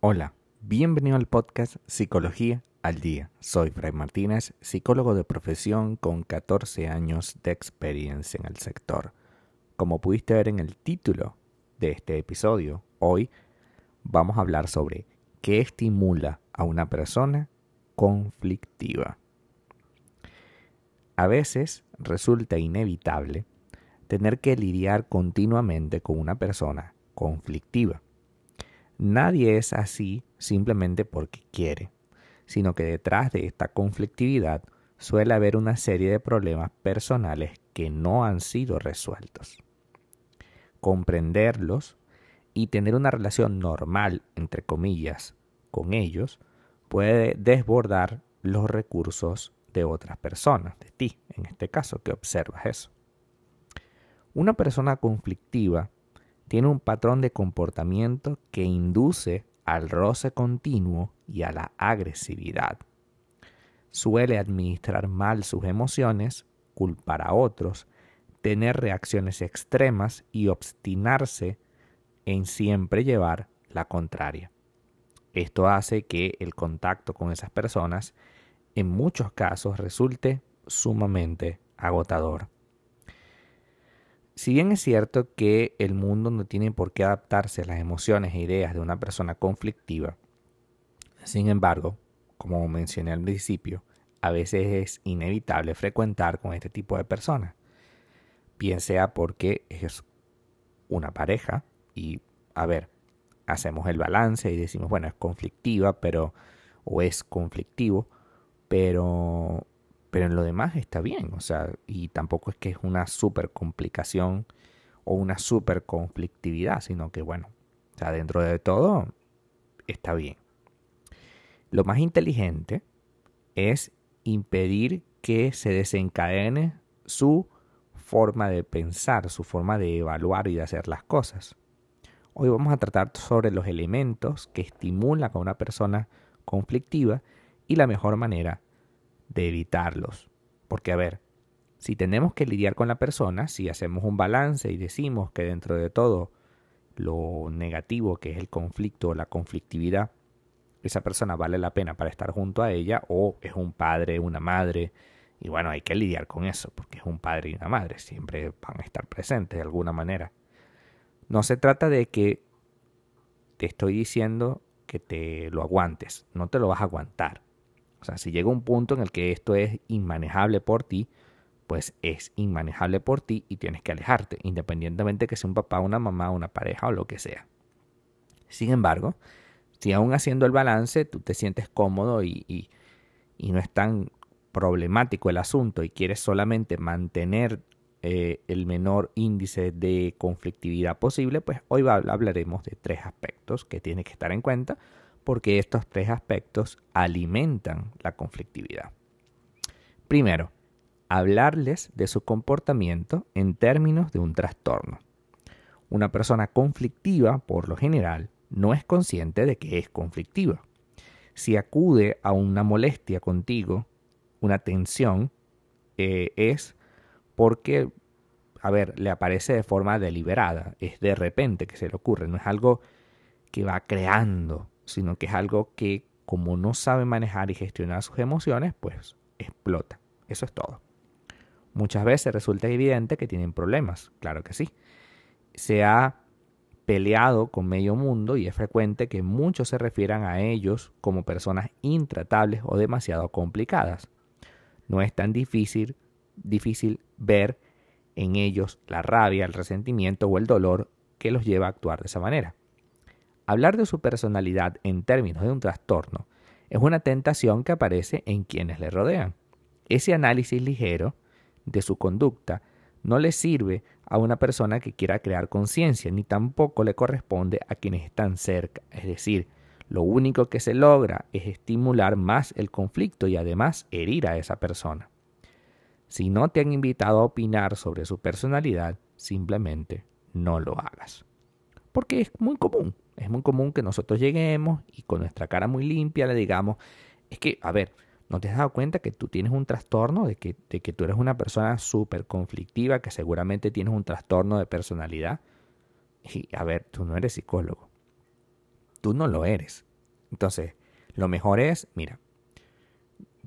Hola, bienvenido al podcast Psicología al Día. Soy Fray Martínez, psicólogo de profesión con 14 años de experiencia en el sector. Como pudiste ver en el título de este episodio, hoy vamos a hablar sobre qué estimula a una persona conflictiva. A veces resulta inevitable tener que lidiar continuamente con una persona conflictiva Nadie es así simplemente porque quiere, sino que detrás de esta conflictividad suele haber una serie de problemas personales que no han sido resueltos. Comprenderlos y tener una relación normal, entre comillas, con ellos puede desbordar los recursos de otras personas, de ti, en este caso, que observas eso. Una persona conflictiva tiene un patrón de comportamiento que induce al roce continuo y a la agresividad. Suele administrar mal sus emociones, culpar a otros, tener reacciones extremas y obstinarse en siempre llevar la contraria. Esto hace que el contacto con esas personas en muchos casos resulte sumamente agotador. Si bien es cierto que el mundo no tiene por qué adaptarse a las emociones e ideas de una persona conflictiva, sin embargo, como mencioné al principio, a veces es inevitable frecuentar con este tipo de personas. Bien sea porque es una pareja y, a ver, hacemos el balance y decimos, bueno, es conflictiva, pero, o es conflictivo, pero pero en lo demás está bien, o sea, y tampoco es que es una super complicación o una super conflictividad, sino que bueno, o sea, dentro de todo está bien. Lo más inteligente es impedir que se desencadene su forma de pensar, su forma de evaluar y de hacer las cosas. Hoy vamos a tratar sobre los elementos que estimulan a una persona conflictiva y la mejor manera de evitarlos. Porque, a ver, si tenemos que lidiar con la persona, si hacemos un balance y decimos que dentro de todo lo negativo que es el conflicto o la conflictividad, esa persona vale la pena para estar junto a ella o es un padre, una madre, y bueno, hay que lidiar con eso, porque es un padre y una madre, siempre van a estar presentes de alguna manera. No se trata de que te estoy diciendo que te lo aguantes, no te lo vas a aguantar. O sea, si llega un punto en el que esto es inmanejable por ti, pues es inmanejable por ti y tienes que alejarte, independientemente de que sea un papá, una mamá, una pareja o lo que sea. Sin embargo, si aún haciendo el balance tú te sientes cómodo y, y, no es tan problemático el asunto y quieres solamente mantener eh, el menor índice de conflictividad posible, pues hoy hablaremos de tres aspectos que tienes que estar en cuenta porque estos tres aspectos alimentan la conflictividad. Primero, hablarles de su comportamiento en términos de un trastorno. Una persona conflictiva, por lo general, no es consciente de que es conflictiva. Si acude a una molestia contigo, una tensión, eh, es porque, a ver, le aparece de forma deliberada, es de repente que se le ocurre, no es algo que va creando sino que es algo que como no sabe manejar y gestionar sus emociones, pues explota. Eso es todo. Muchas veces resulta evidente que tienen problemas, claro que sí. Se ha peleado con medio mundo y es frecuente que muchos se refieran a ellos como personas intratables o demasiado complicadas. No es tan difícil, difícil ver en ellos la rabia, el resentimiento o el dolor que los lleva a actuar de esa manera. Hablar de su personalidad en términos de un trastorno es una tentación que aparece en quienes le rodean. Ese análisis ligero de su conducta no le sirve a una persona que quiera crear conciencia, ni tampoco le corresponde a quienes están cerca. Es decir, lo único que se logra es estimular más el conflicto y además herir a esa persona. Si no te han invitado a opinar sobre su personalidad, simplemente no lo hagas. Porque es muy común. Es muy común que nosotros lleguemos y con nuestra cara muy limpia le digamos, es que, a ver, ¿No te has dado cuenta que tú tienes un trastorno, de que, de que tú eres una persona súper conflictiva, que seguramente tienes un trastorno de personalidad? Y a ver, tú no eres psicólogo. Tú no lo eres. Entonces, lo mejor es, mira,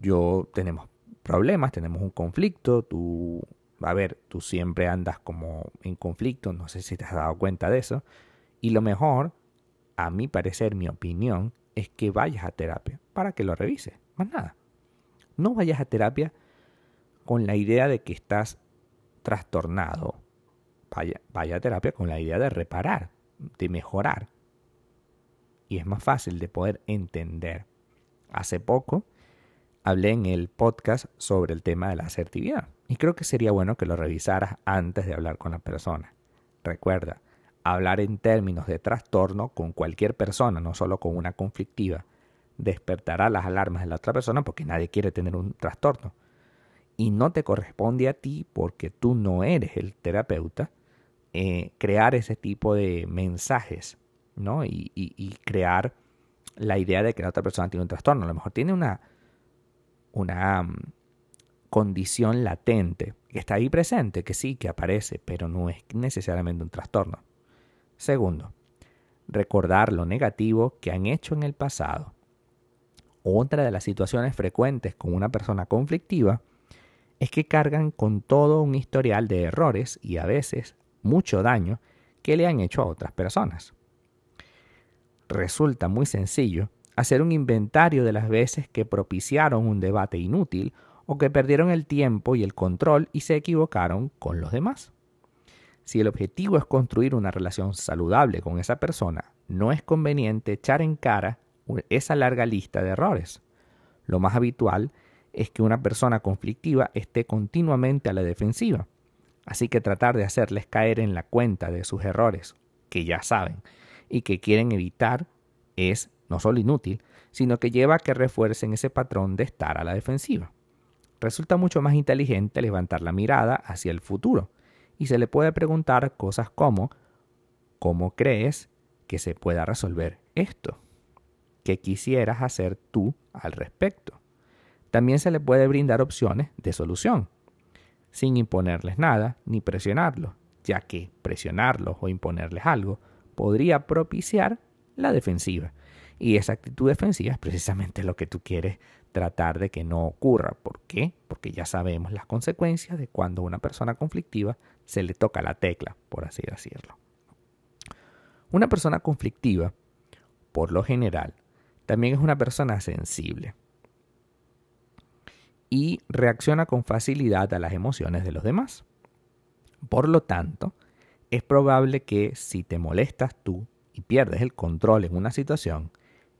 yo tenemos problemas, tenemos un conflicto, tú, a ver, tú siempre andas como en conflicto, no sé si te has dado cuenta de eso, y lo mejor, a mi parecer, mi opinión, es que vayas a terapia para que lo revises, más nada. No vayas a terapia con la idea de que estás trastornado. Vaya, vaya a terapia con la idea de reparar, de mejorar. Y es más fácil de poder entender. Hace poco hablé en el podcast sobre el tema de la asertividad. Y creo que sería bueno que lo revisaras antes de hablar con la persona. Recuerda, hablar en términos de trastorno con cualquier persona, no solo con una conflictiva, despertará las alarmas de la otra persona porque nadie quiere tener un trastorno. Y no te corresponde a ti, porque tú no eres el terapeuta, eh, crear ese tipo de mensajes, ¿no? Y, crear la idea de que la otra persona tiene un trastorno. A lo mejor tiene una, una mm, condición latente que está ahí presente, que sí, que aparece, pero no es necesariamente un trastorno. Segundo, recordar lo negativo que han hecho en el pasado otra de las situaciones frecuentes con una persona conflictiva es que cargan con todo un historial de errores y a veces mucho daño que le han hecho a otras personas. Resulta muy sencillo hacer un inventario de las veces que propiciaron un debate inútil o que perdieron el tiempo y el control y se equivocaron con los demás. Si el objetivo es construir una relación saludable con esa persona, no es conveniente echar en cara esa larga lista de errores. Lo más habitual es que una persona conflictiva esté continuamente a la defensiva. Así que tratar de hacerles caer en la cuenta de sus errores, que ya saben, y que quieren evitar, es no solo inútil, sino que lleva a que refuercen ese patrón de estar a la defensiva. Resulta mucho más inteligente levantar la mirada hacia el futuro, y se le puede preguntar cosas como ¿cómo crees que se pueda resolver esto? que quisieras hacer tú al respecto. También se le puede brindar opciones de solución, sin imponerles nada ni presionarlos, ya que presionarlos o imponerles algo podría propiciar la defensiva. Y esa actitud defensiva es precisamente lo que tú quieres tratar de que no ocurra. ¿Por qué? Porque ya sabemos las consecuencias de cuando una persona conflictiva se le toca la tecla, por así decirlo. Una persona conflictiva, por lo general, también es una persona sensible y reacciona con facilidad a las emociones de los demás. Por lo tanto, es probable que si te molestas tú y pierdes el control en una situación,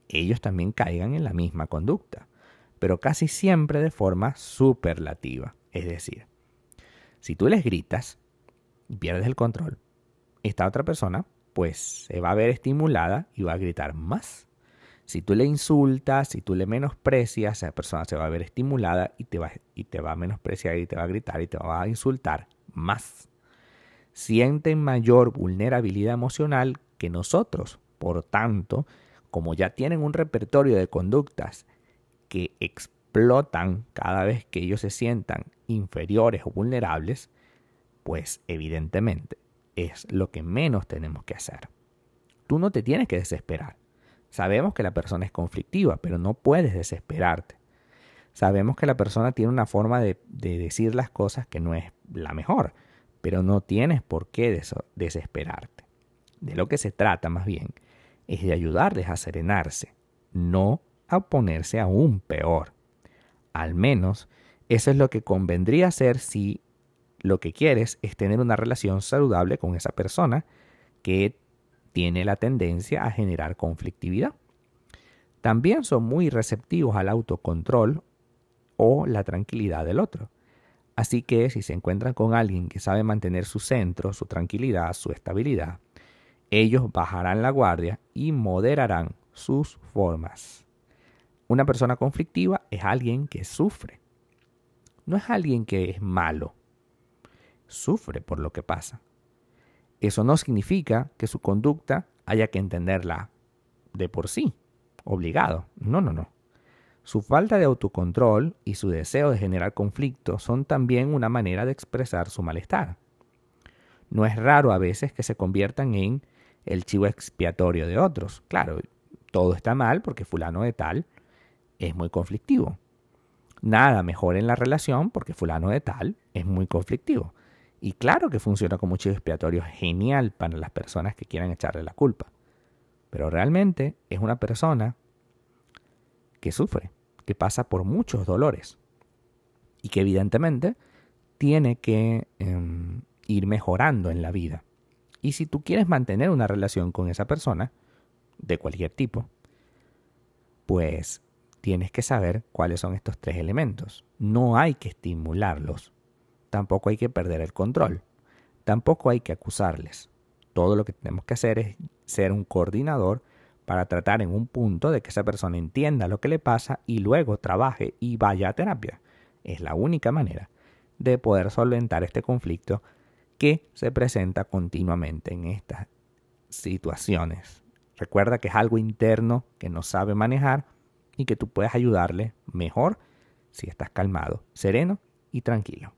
ellos también caigan en la misma conducta, pero casi siempre de forma superlativa. Es decir, si tú les gritas pierdes el control, esta otra persona pues se va a ver estimulada y va a gritar más. Si tú le insultas, si tú le menosprecias, esa persona se va a ver estimulada y te va, y te va a menospreciar y te va a gritar y te va a insultar más. Sienten mayor vulnerabilidad emocional que nosotros. Por tanto, como ya tienen un repertorio de conductas que explotan cada vez que ellos se sientan inferiores o vulnerables, pues evidentemente es lo que menos tenemos que hacer. Tú no te tienes que desesperar. Sabemos que la persona es conflictiva, pero no puedes desesperarte. Sabemos que la persona tiene una forma de, decir las cosas que no es la mejor, pero no tienes por qué desesperarte. De lo que se trata más bien es de ayudarles a serenarse, no a ponerse aún peor. Al menos eso es lo que convendría hacer si lo que quieres es tener una relación saludable con esa persona que tiene la tendencia a generar conflictividad. También son muy receptivos al autocontrol o la tranquilidad del otro. Así que si se encuentran con alguien que sabe mantener su centro, su tranquilidad, su estabilidad, ellos bajarán la guardia y moderarán sus formas. Una persona conflictiva es alguien que sufre. No es alguien que es malo. Sufre por lo que pasa. Eso no significa que su conducta haya que entenderla de por sí, obligado. No, no, no. Su falta de autocontrol y su deseo de generar conflicto son también una manera de expresar su malestar. No es raro a veces que se conviertan en el chivo expiatorio de otros. Claro, todo está mal porque fulano de tal es muy conflictivo. Nada mejor en la relación porque fulano de tal es muy conflictivo. Y claro que funciona como chivo expiatorio genial para las personas que quieran echarle la culpa. Pero realmente es una persona que sufre, que pasa por muchos dolores y que evidentemente tiene que em, ir mejorando en la vida. Y si tú quieres mantener una relación con esa persona, de cualquier tipo, pues tienes que saber cuáles son estos tres elementos. No hay que estimularlos. Tampoco hay que perder el control. Tampoco hay que acusarles. Todo lo que tenemos que hacer es ser un coordinador para tratar en un punto de que esa persona entienda lo que le pasa y luego trabaje y vaya a terapia. Es la única manera de poder solventar este conflicto que se presenta continuamente en estas situaciones. Recuerda que es algo interno que no sabe manejar y que tú puedes ayudarle mejor si estás calmado, sereno y tranquilo.